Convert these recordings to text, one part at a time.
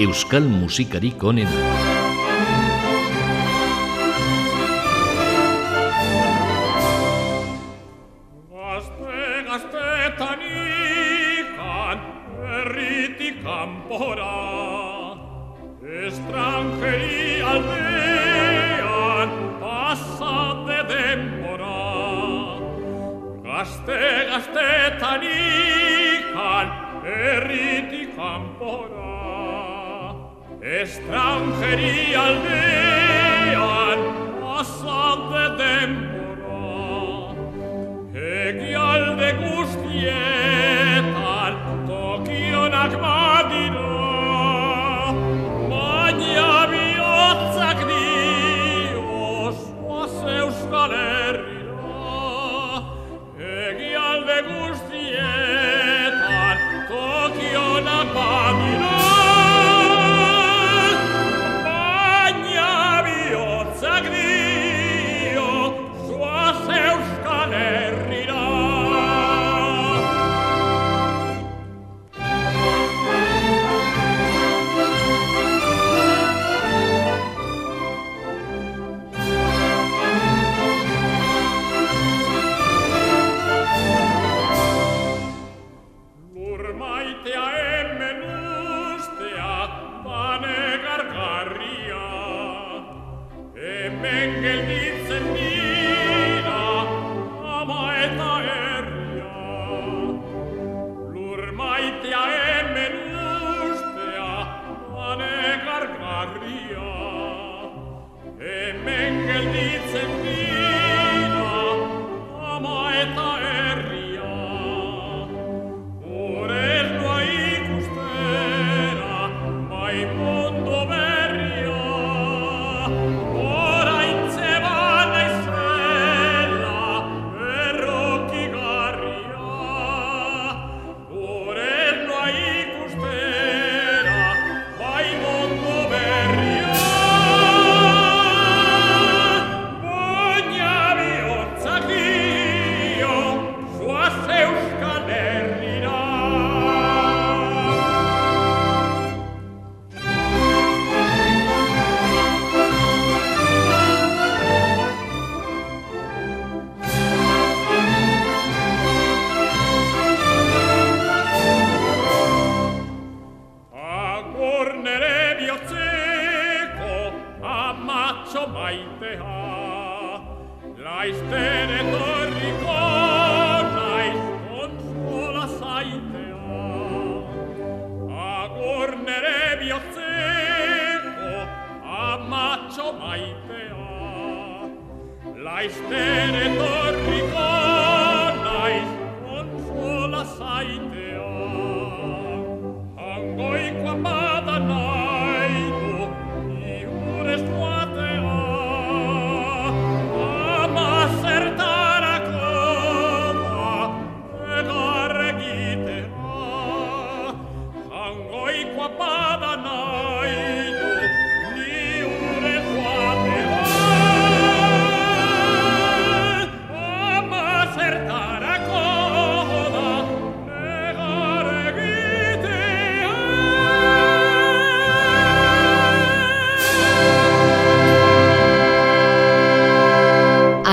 Euskal musikarik onena. Maria e mengel di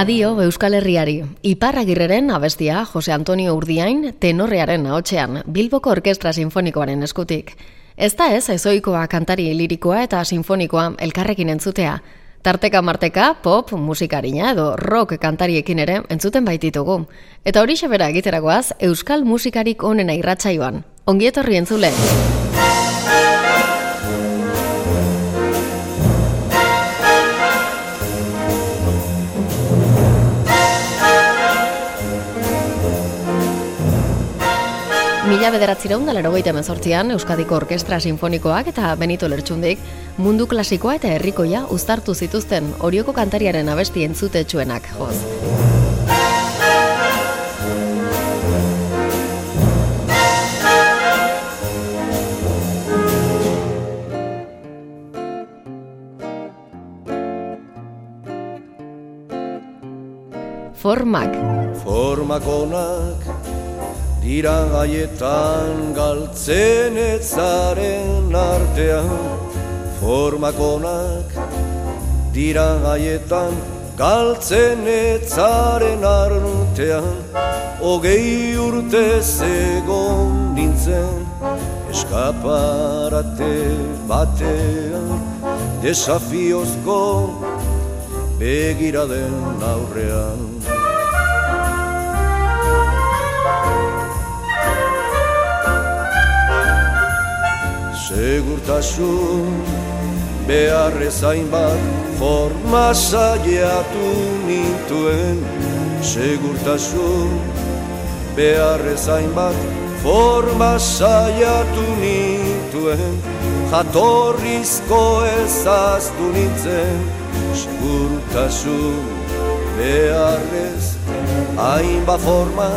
Adio Euskal Herriari. Iparragirreren abestia Jose Antonio Urdiain tenorrearen ahotsean Bilboko Orkestra Sinfonikoaren eskutik. Ez da ez ezoikoa kantari lirikoa eta sinfonikoa elkarrekin entzutea. Tarteka marteka, pop, musikarina edo rock kantariekin ere entzuten baititugu. Eta hori xebera egiteragoaz Euskal musikarik onena irratsaioan. Ongietorri entzule! Mila bederatzira undal erogeita mezortzian Euskadiko Orkestra Sinfonikoak eta Benito Lertxundik mundu klasikoa eta herrikoia uztartu zituzten orioko kantariaren abesti entzute txuenak, joz. Formak Formak onak dira gaietan galtzen etzaren artean formakonak dira gaietan galtzen etzaren artean. Hogei urte zegon nintzen eskaparate batean desafiozko begira den aurrean Segurtasun beharrezain bat forma saiatu nintuen Segurtasun beharrezain bat forma saiatu nintuen Jatorrizko ezaztu nintzen Segurtasun beharrez hainba forma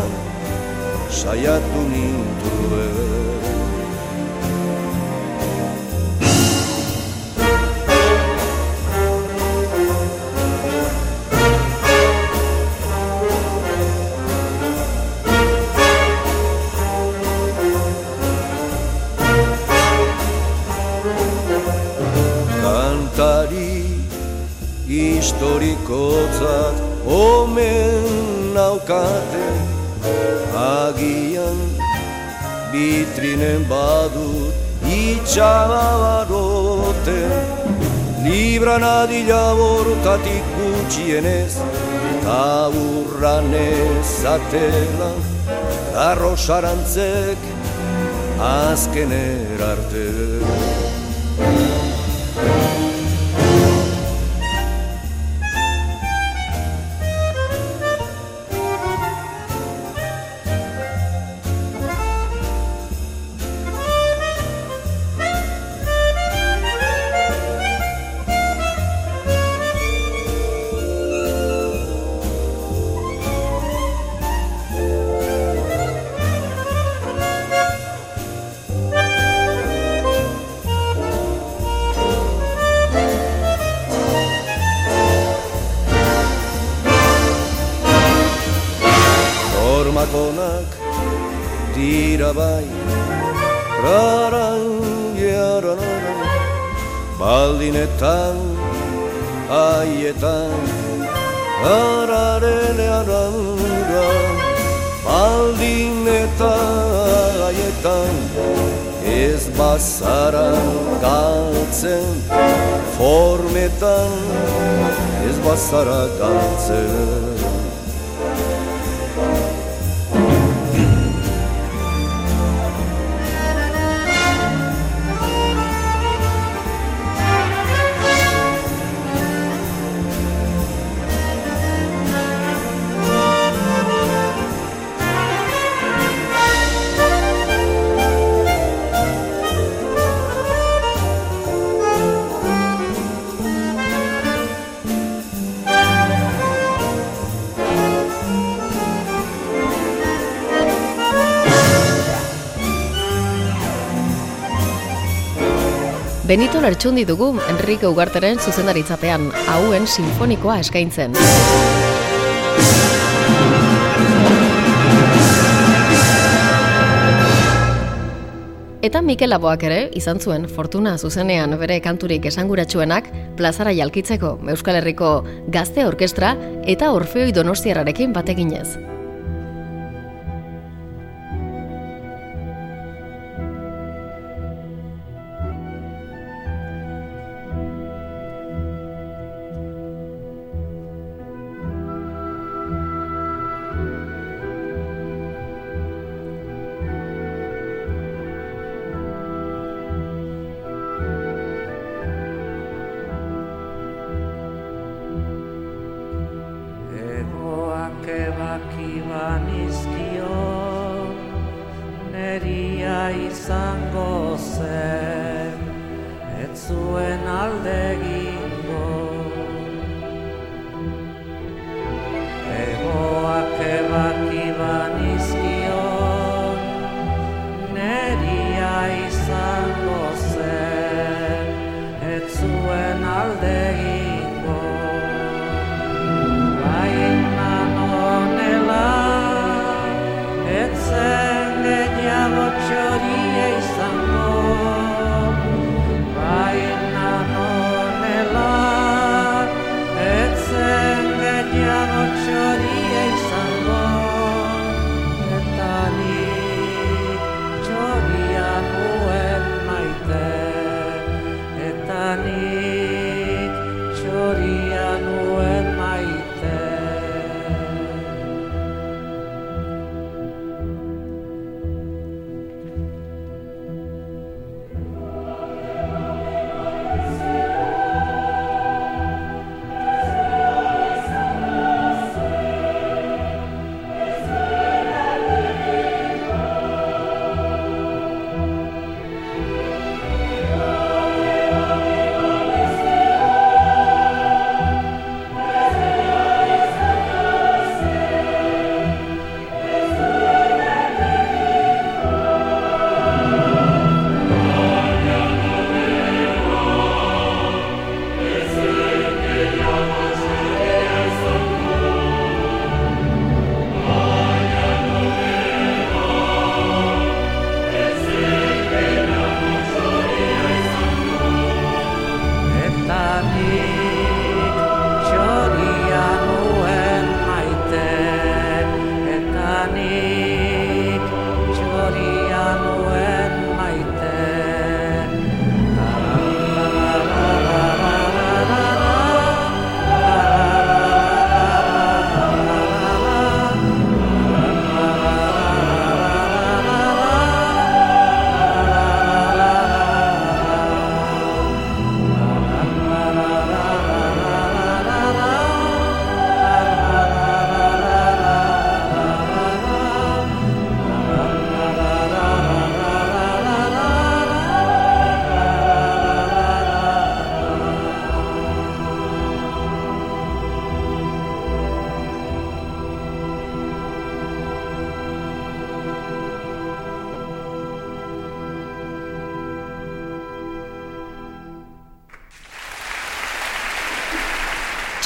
saiatu nintuen historikotzat omen naukate agian bitrinen badut itxabarote libran adila bortatik gutxienez eta urranez atela garro sarantzek azken Benito Lertxundi dugu Enrique Ugarteren zuzendaritzapean, hauen sinfonikoa eskaintzen. Eta Mikel Aboak ere, izan zuen Fortuna zuzenean bere kanturik esanguratsuenak plazara jalkitzeko Euskal Herriko Gazte Orkestra eta Orfeoi Donostiararekin bateginez.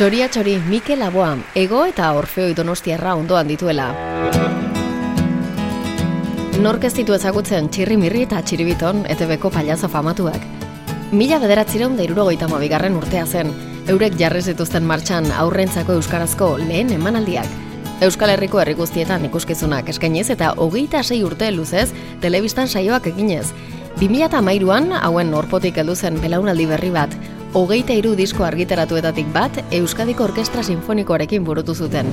Txoria txori Mikel Aboa, ego eta Orfeo Donostiarra ondoan dituela. Nork ez ditu ezagutzen txirri mirri eta txiribiton eta beko paliazo famatuak. Mila bederatzireun da irurogeita bigarren urtea zen, eurek jarri zituzten martxan aurrentzako euskarazko lehen emanaldiak. Euskal Herriko herri guztietan ikuskizunak eskainiz eta hogeita sei urte luzez telebistan saioak eginez. 2008an hauen norpotik heldu zen belaunaldi berri bat, hogeita iru disko argitaratuetatik bat Euskadiko Orkestra Sinfonikoarekin burutu zuten.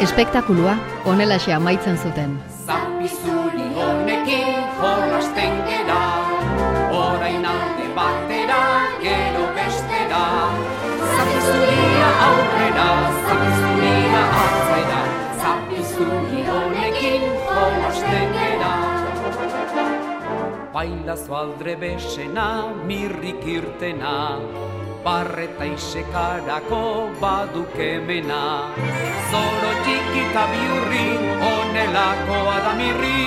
Espektakulua onela xe amaitzen zuten. Zapizuri honekin jolasten gera, orain alde batera, gero bestera. Zapizuria aurrera, Bailazo aldre besena, mirrik irtena, barreta isekarako baduk emena. Zoro txikita biurri, onelako adamirri,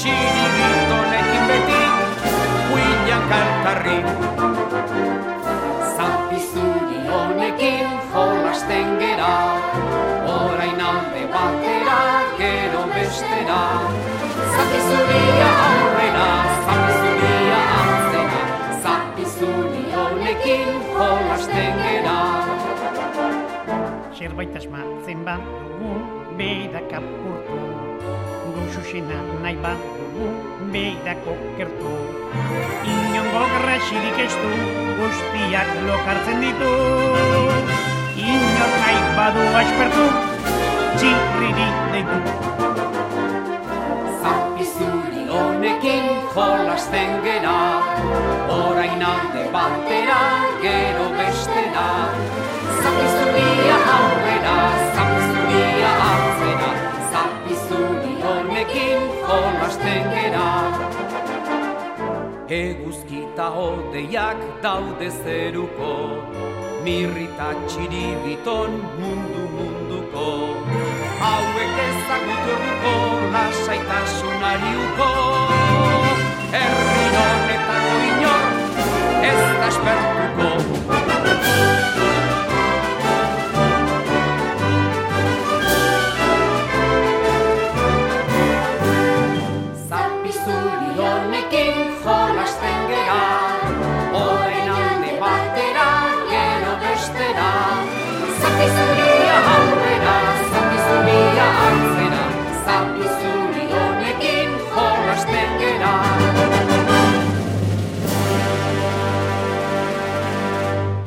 txiri girtonekin beti, huilan kalkarri. Zapizuri honekin jolasten gera, orain alde batera, gero bestera. Zapizuria aurrera, Zerbait asmatzen bat dugu, beidak apurtu. Guxusena nahi bat dugu, beidako kertu. Inongo grasirik ez du, guztiak lokartzen ditu. Inor nahi badu aspertu, txirriri deitu. Zapizuri honekin jolasten gera, orain alde batera, gero bestera. Honekin jolasten gera. Eguzkita hodeiak daude zeruko, mirrita txiribiton mundu munduko. Hauek ezagutuko lasaitasunari uko, herri honetako inor ez da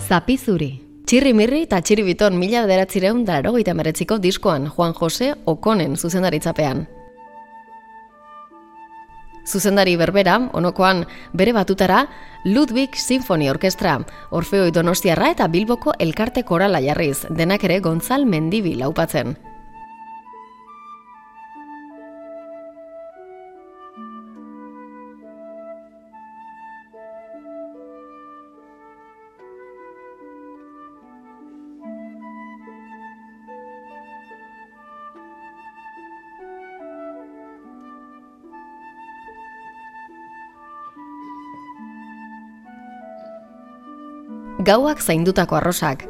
Zapizuri. Txirri mirri eta txirri biton mila bederatzireun dara meretziko diskoan Juan Jose Okonen zuzendaritzapean. Zuzendari berbera, onokoan bere batutara, Ludwig Sinfoni Orkestra, Orfeoi Donostiarra eta Bilboko Elkarte Korala jarriz, denak ere Gonzal Mendibi laupatzen. Gauak zaindutako arrosak,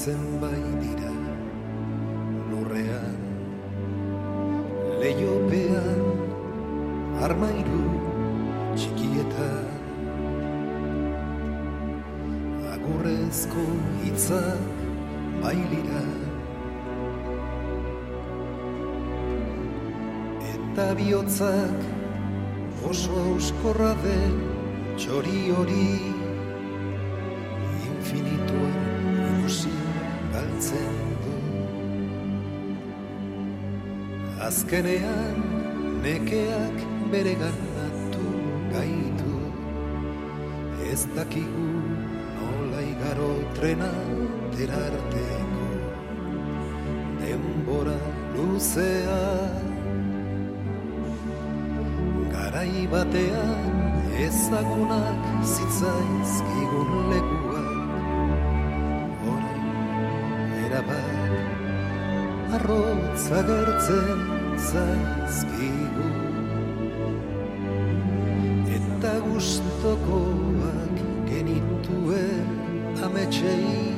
irekitzen bai dira lurrean. Leiopean armairu txikietan. Agurrezko hitza bailira. Eta bihotzak oso auskorra den txori hori azkenean nekeak bere ganatu gaitu. Ez dakigu nola igaro trena terarteko. Denbora luzea. Garai batean ezagunak zitzaizkigun lekuak ora erabat arrotza gertzen zaizkigu eta gustokoak genituen ametsei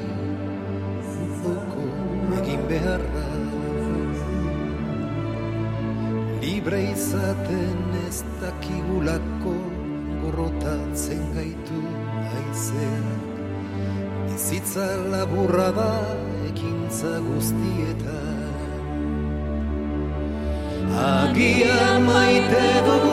zuko egin beharra. Libre izaten ez dakigulako gorrotatzen gaitu aizeak bizitza laburra da ekintza guztietan Agian maite dugu,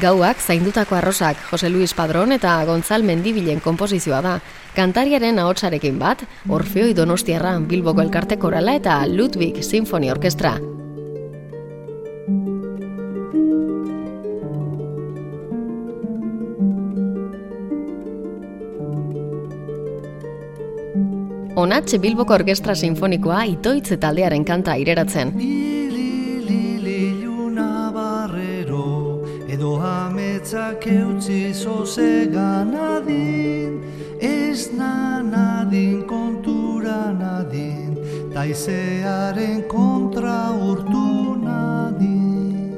Gauak zaindutako arrosak Jose Luis Padrón eta Gonzal Mendibilen konposizioa da. Kantariaren ahotsarekin bat, Orfeoi Donostiarra Bilboko Elkarte Korala eta Ludwig Sinfoni Orkestra. Onatxe Bilboko Orkestra Sinfonikoa itoitz taldearen kanta ireratzen. Etzak eutzi nadin, ez na nadin kontura nadin, taizearen kontra urtu nadin.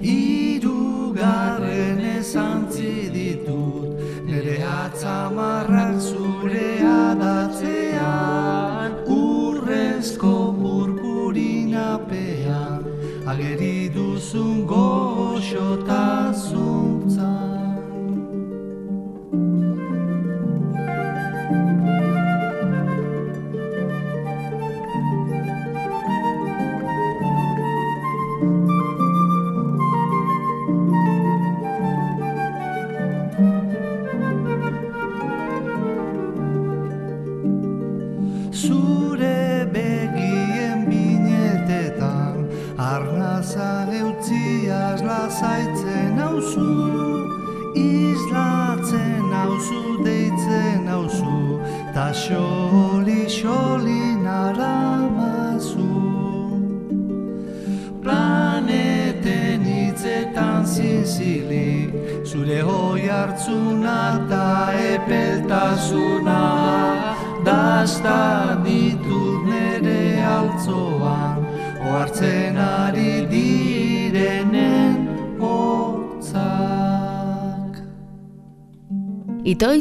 Iru garren ezantzi ditut, nire atzamarrak zure adatzean, urrezko purpurinapean, ageri duzun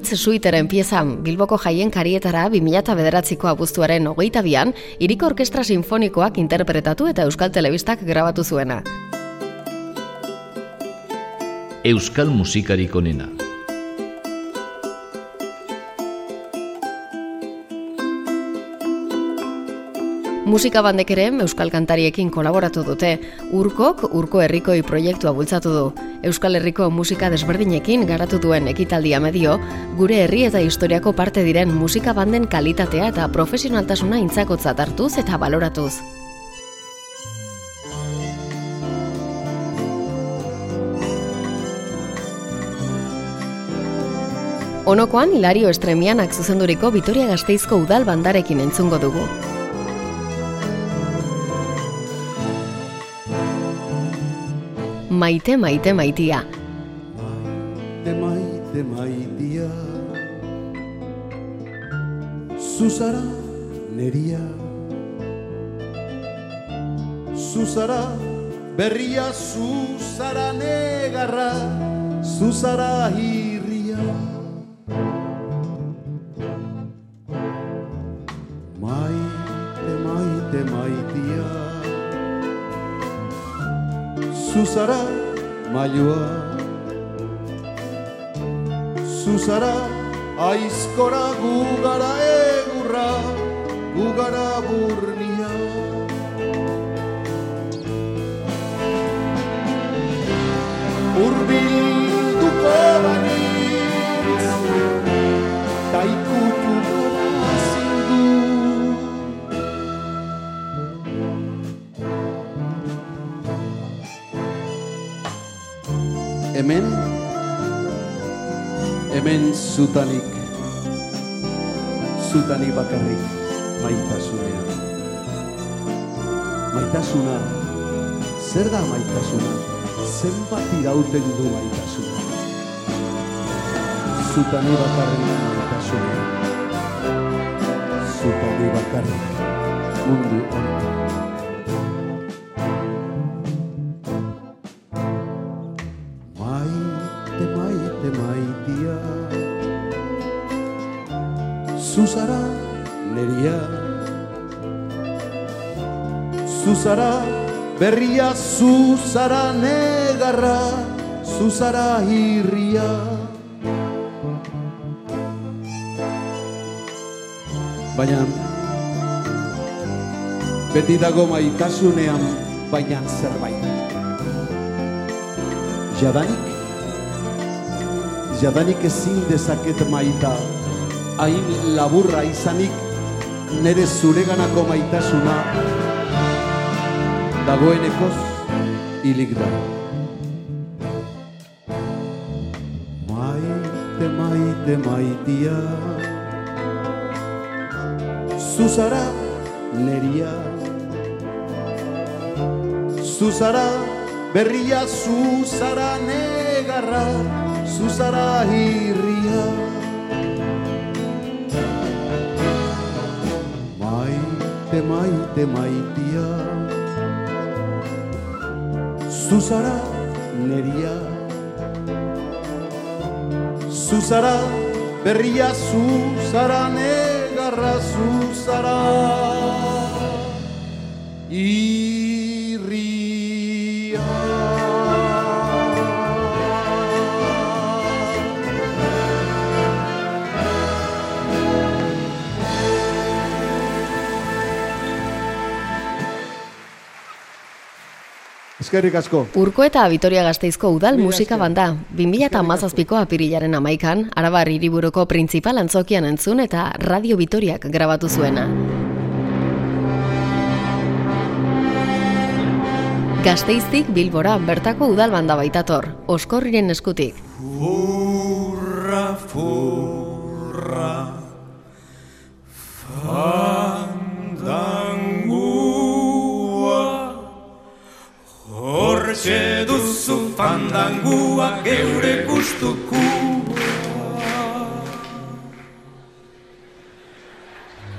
Itoitz suiteren piezan Bilboko jaien karietara 2000 bederatziko abuztuaren hogeita bian, Iriko Orkestra Sinfonikoak interpretatu eta Euskal Telebistak grabatu zuena. Euskal musikarik onena. Musika bandek ere Euskal Kantariekin kolaboratu dute. Urkok Urko Herrikoi proiektua bultzatu du. Euskal Herriko musika desberdinekin garatu duen ekitaldia medio, gure herri eta historiako parte diren musika banden kalitatea eta profesionaltasuna intzakotzat hartuz eta baloratuz. Onokoan Hilario Estremianak zuzenduriko Vitoria Gasteizko udal bandarekin entzungo dugu. Maite maite maitia. Maite maite maitia. Zuzara neria. Zuzara berria Zuzara negarra. Zuzara hirria Zuzara mailua Zuzara aizkora gugara egurra Gugara burnia. Urbilduko Hemen. Hemen zutanik Zutanik bakarrik. Maitasunean Maitasuna Zer da maitasuna Zenbat irauten du maitasuna Zutanik bakarrik maitasunean Zutanik bakarrik Mundu honetan zuzara berria zuzara negarra zuzara irria. Baina beti dago maitasunean baina zerbait. Jadanik jadanik ezin dezaket maita hain laburra izanik nere zureganako maitasuna dagoenekoz hilik da. Maite, maite, maitia. Zuzara neria. Zuzara berria Zuzara negarra. Zuzara irria. Maite, maite, maitia Zuzara neria. Zuzara berria Zuzara negarra Zuzara irria Eskerrik asko. Urko eta Vitoria Gasteizko udal musika banda, 2008ko apirilaren amaikan, Arabar hiriburuko printzipal antzokian entzun eta Radio Vitoriak grabatu zuena. Gasteiztik Bilbora bertako udal banda baitator, oskorriren eskutik. Furra, furra, fandangua Hortxe duzu fandangua geure gustukua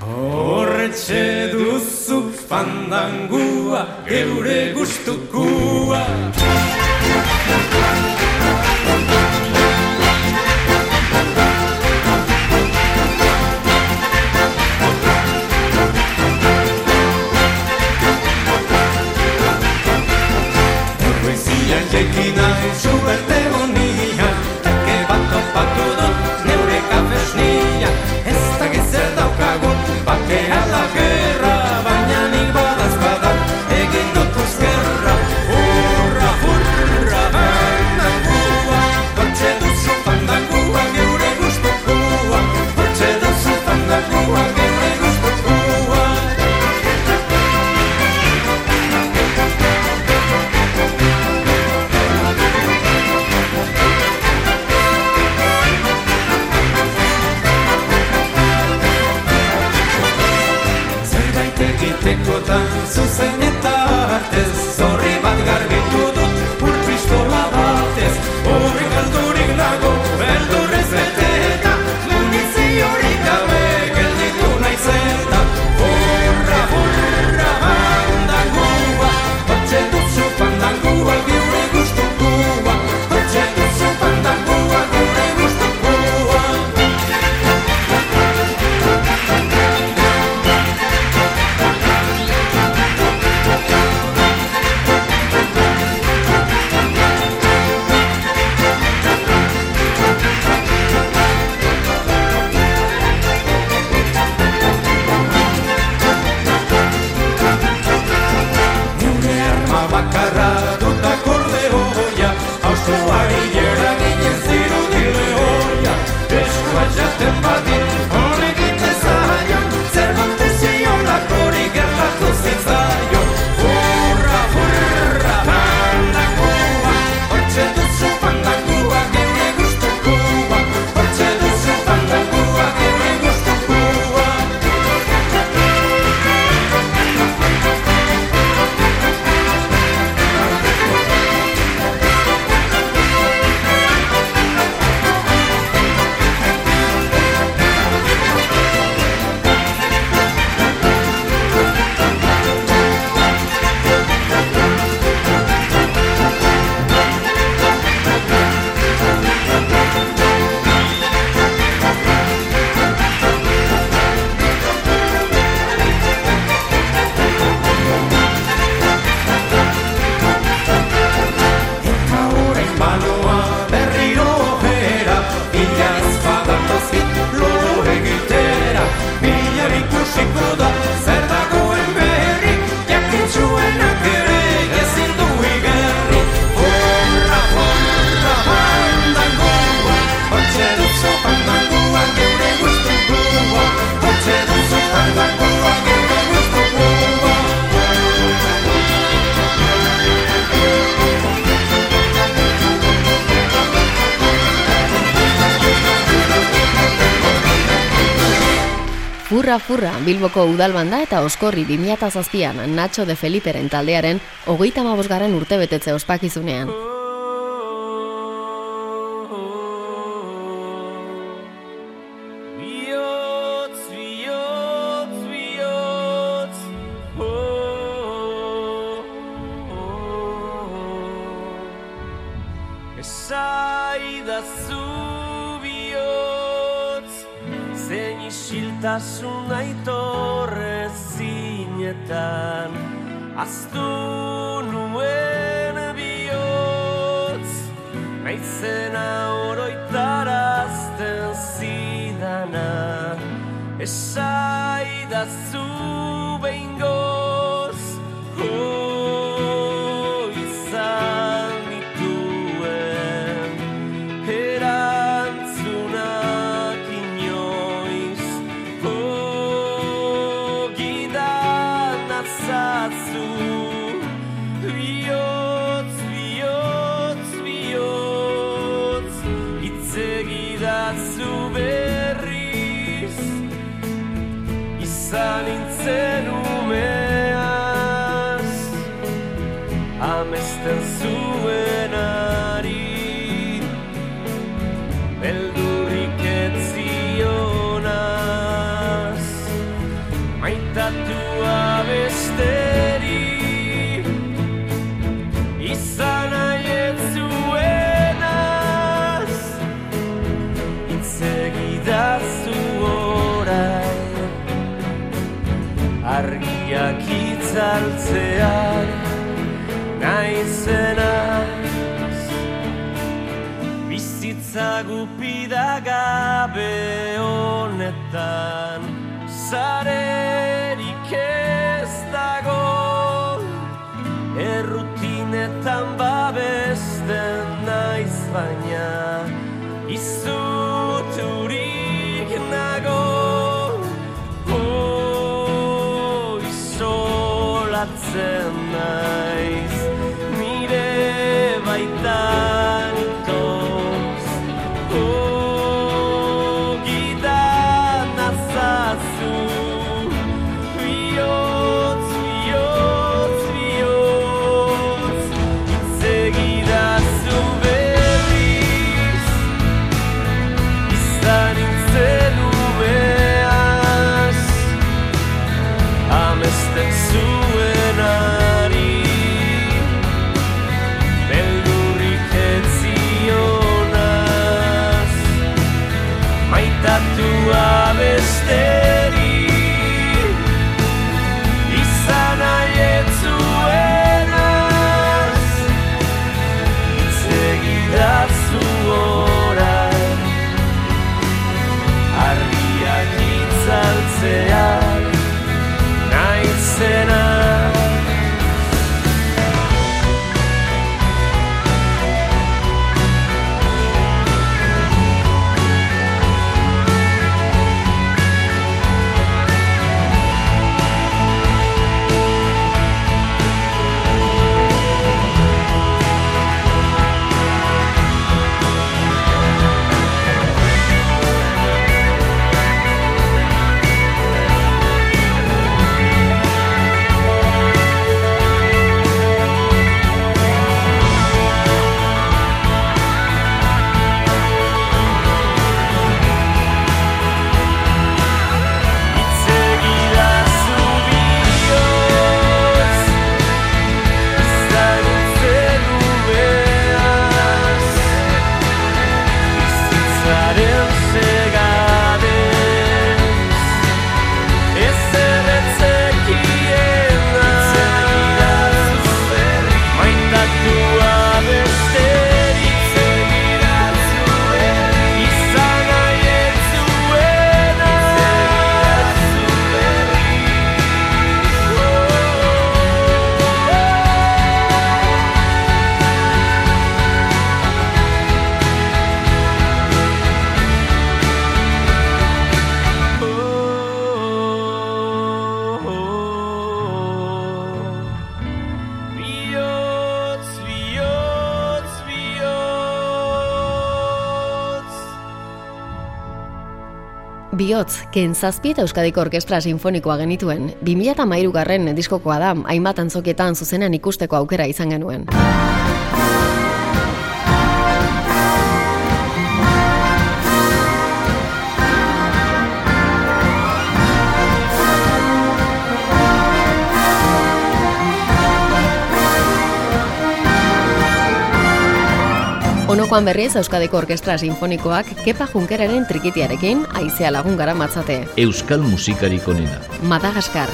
Hortxe duzu fandangua geure gustukua Poezian jekina zu berte bonia Take bat topatu dut neure kafesnia Furra Bilboko udalbanda eta Oskorri 2007an Nacho de Feliperen taldearen hogeita mabosgarren urte betetze ospakizunean. Bihotz, oh, oh. Esaidazu isiltasun aitorre zinetan, aztu nuen bihotz, naizena oroitarazten zidana, esaidazu itzaltzean, naizenaz, bizitza gupida gabe honetan, zarerik ez dago, errutinetan babesten naiz baina, Biotz, ken zazpi eta Euskadiko Orkestra Sinfonikoa genituen. 2008 garren diskokoa da, hainbat antzokietan zuzenean ikusteko aukera izan genuen. Onokoan berriz Euskadiko Orkestra Sinfonikoak Kepa Junkeraren trikitiarekin aizea lagun gara matzate. Euskal musikarik onena. Madagaskar.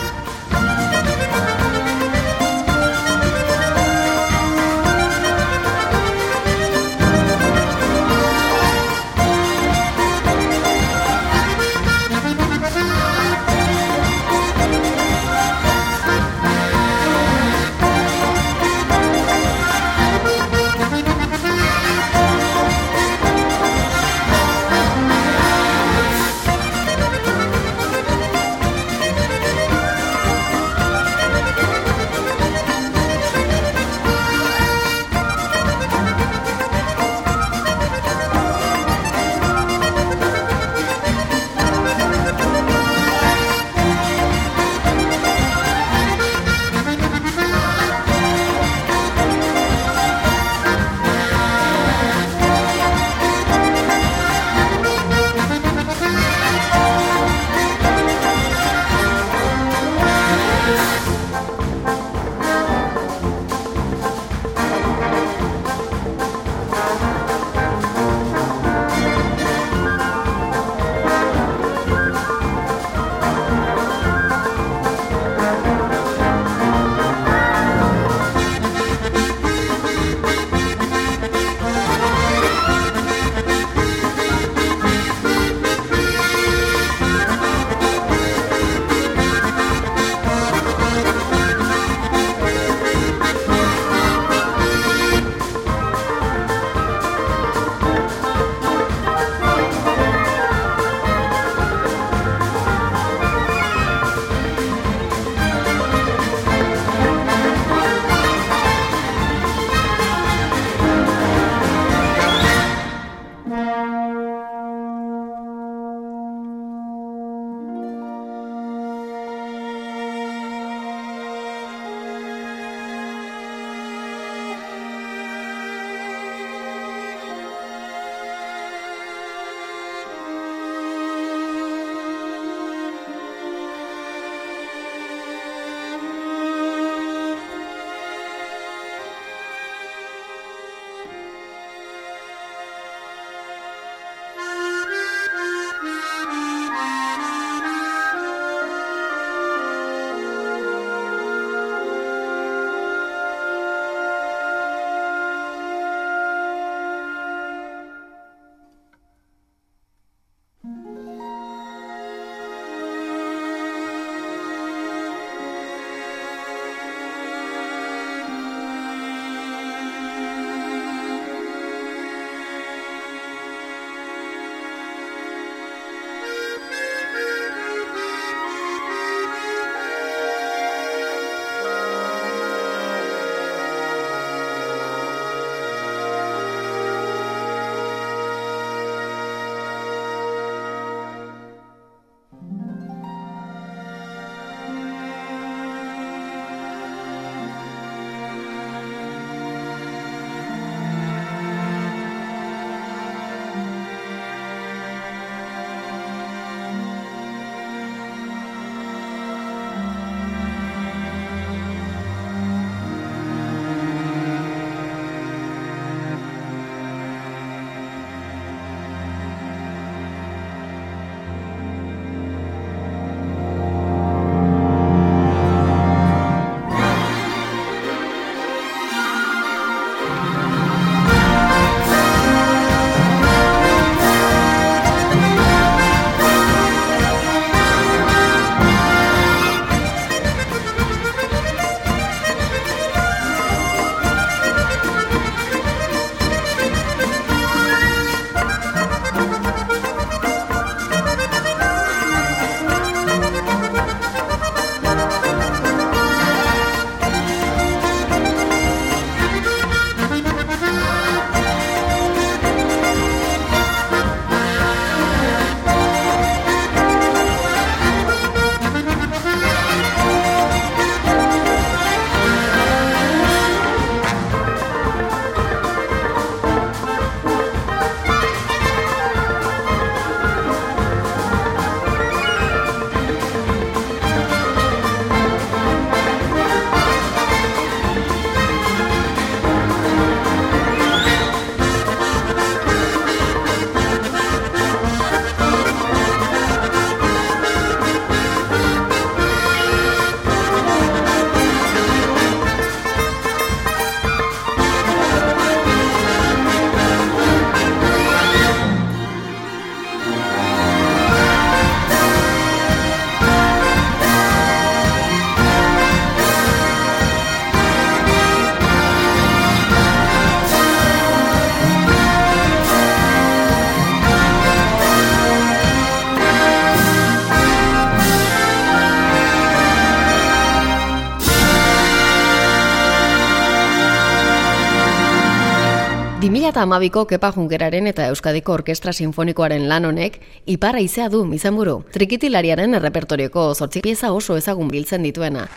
2008ko Kepa Junkeraren eta Euskadiko Orkestra Sinfonikoaren lan honek iparra izea du izenburu. Trikitilariaren errepertorioko zortzik pieza oso ezagun biltzen dituena.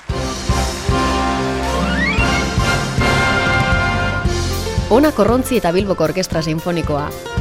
Ona Korrontzi eta Bilboko Orkestra Sinfonikoa.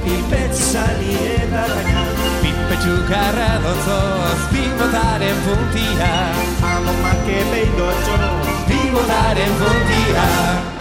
Mukurunduko pipetxu sali eta baina Pipetxu karra dotzoz Bibotaren puntia Amak epein dotxo Bibotaren puntia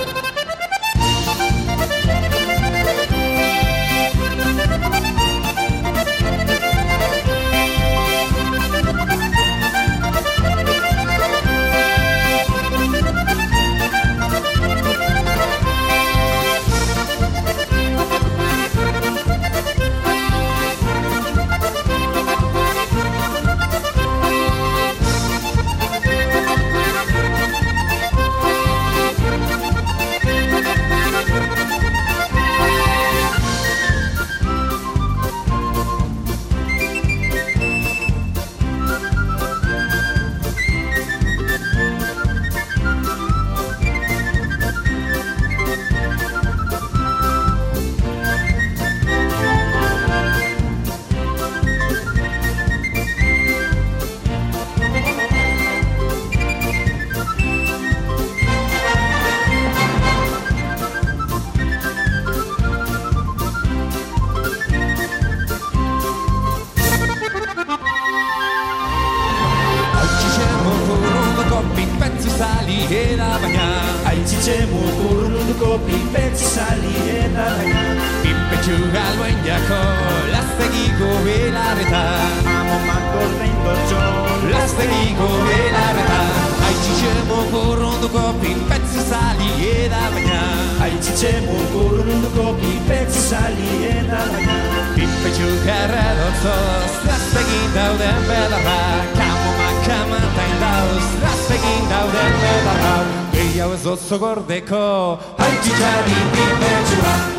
Aitzitxe mukurunduko pipetxu sali eta baina Pipetxu karra dotzoz Laztegin dauden belarra Kamomak kamantain dauz Laztegin dauden belarra Gehiago ez oso gordeko Aitzitxari pipetxua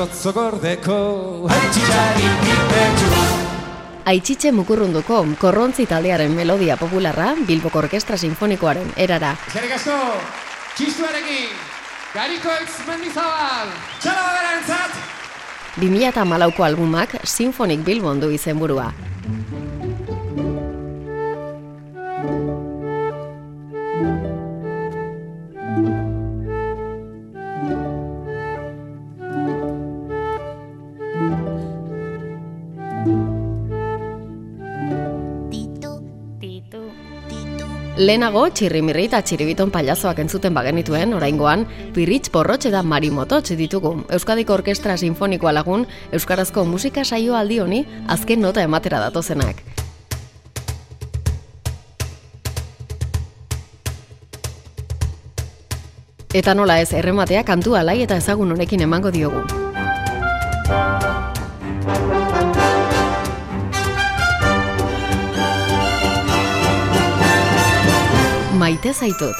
Ez oso gordeko Aitzitxari pipetxua Aitzitxe mukurrunduko korrontzi taldearen melodia popularra Bilboko Orkestra Sinfonikoaren erara. Eskerrik asko, txistuarekin, garikoitz mendizabal, txalo berentzat! 2008ko albumak Symphonic Bilbon du izenburua. Lehenago, txirrimirri eta txiribiton palazoak entzuten bagenituen, oraingoan, pirritx porrotxe da marimototx ditugu. Euskadiko Orkestra Sinfonikoa lagun, Euskarazko musika saio aldi honi, azken nota ematera datozenak. Eta nola ez, errematea kantu alai eta ezagun honekin emango diogu. Maite zaitut.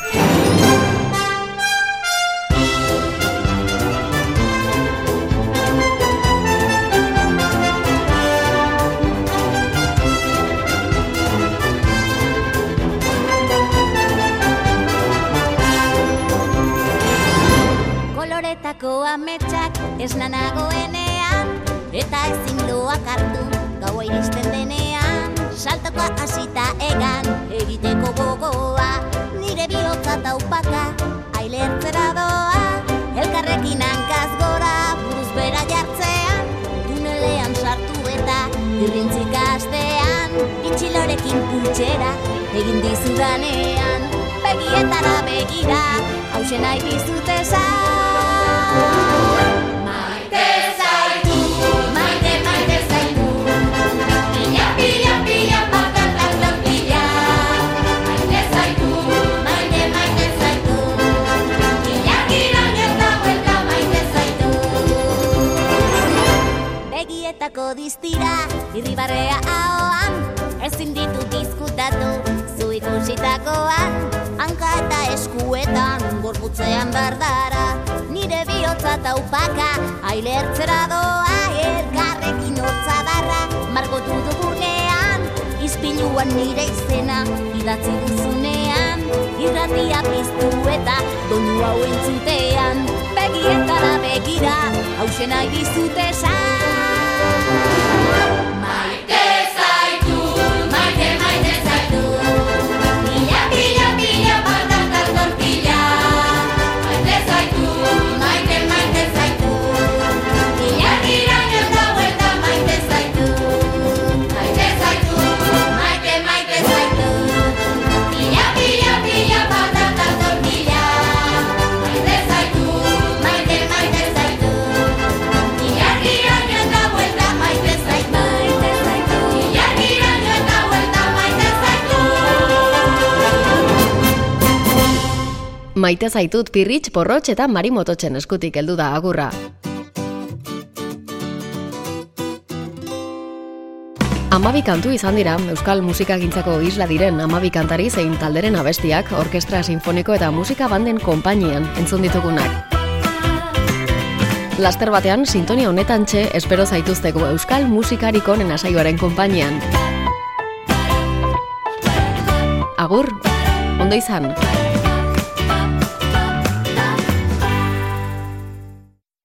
Koloretako ametsak ez nanagoenean Eta ezin loak hartu gaua iristen denean Saltoko hasita egan egiteko gogoa Nire bihotza taupaka ailertzera doa Elkarrekin hankaz gora buruz bera jartzean Tunelean sartu eta irrintzik astean Itxilorekin pultsera egin dizudanean Begietara begira hausen nahi dizut esan Begietako diztira, irribarrea ahoan Ezin ditu diskutatu, zu ikusitakoan Hanka eta eskuetan, gorputzean bardara Nire bihotza taupaka, ailertzera doa Ergarrekin hotza darra, margotu dugunean Izpiluan nire izena, idatzi duzunean Irratia piztu eta donu hau entzutean Begietara begira, hausen nahi dizut esan Maite zaitut pirritx, porrotx eta marimototxen eskutik heldu da agurra. Amabi kantu izan dira, Euskal Musikagintzako isla diren amabi kantari zein talderen abestiak, orkestra sinfoniko eta musika banden konpainian entzun ditugunak. Laster batean, sintonia honetan txe, espero zaituzteko Euskal musikarik onena saioaren konpainian. Agur, ondo izan.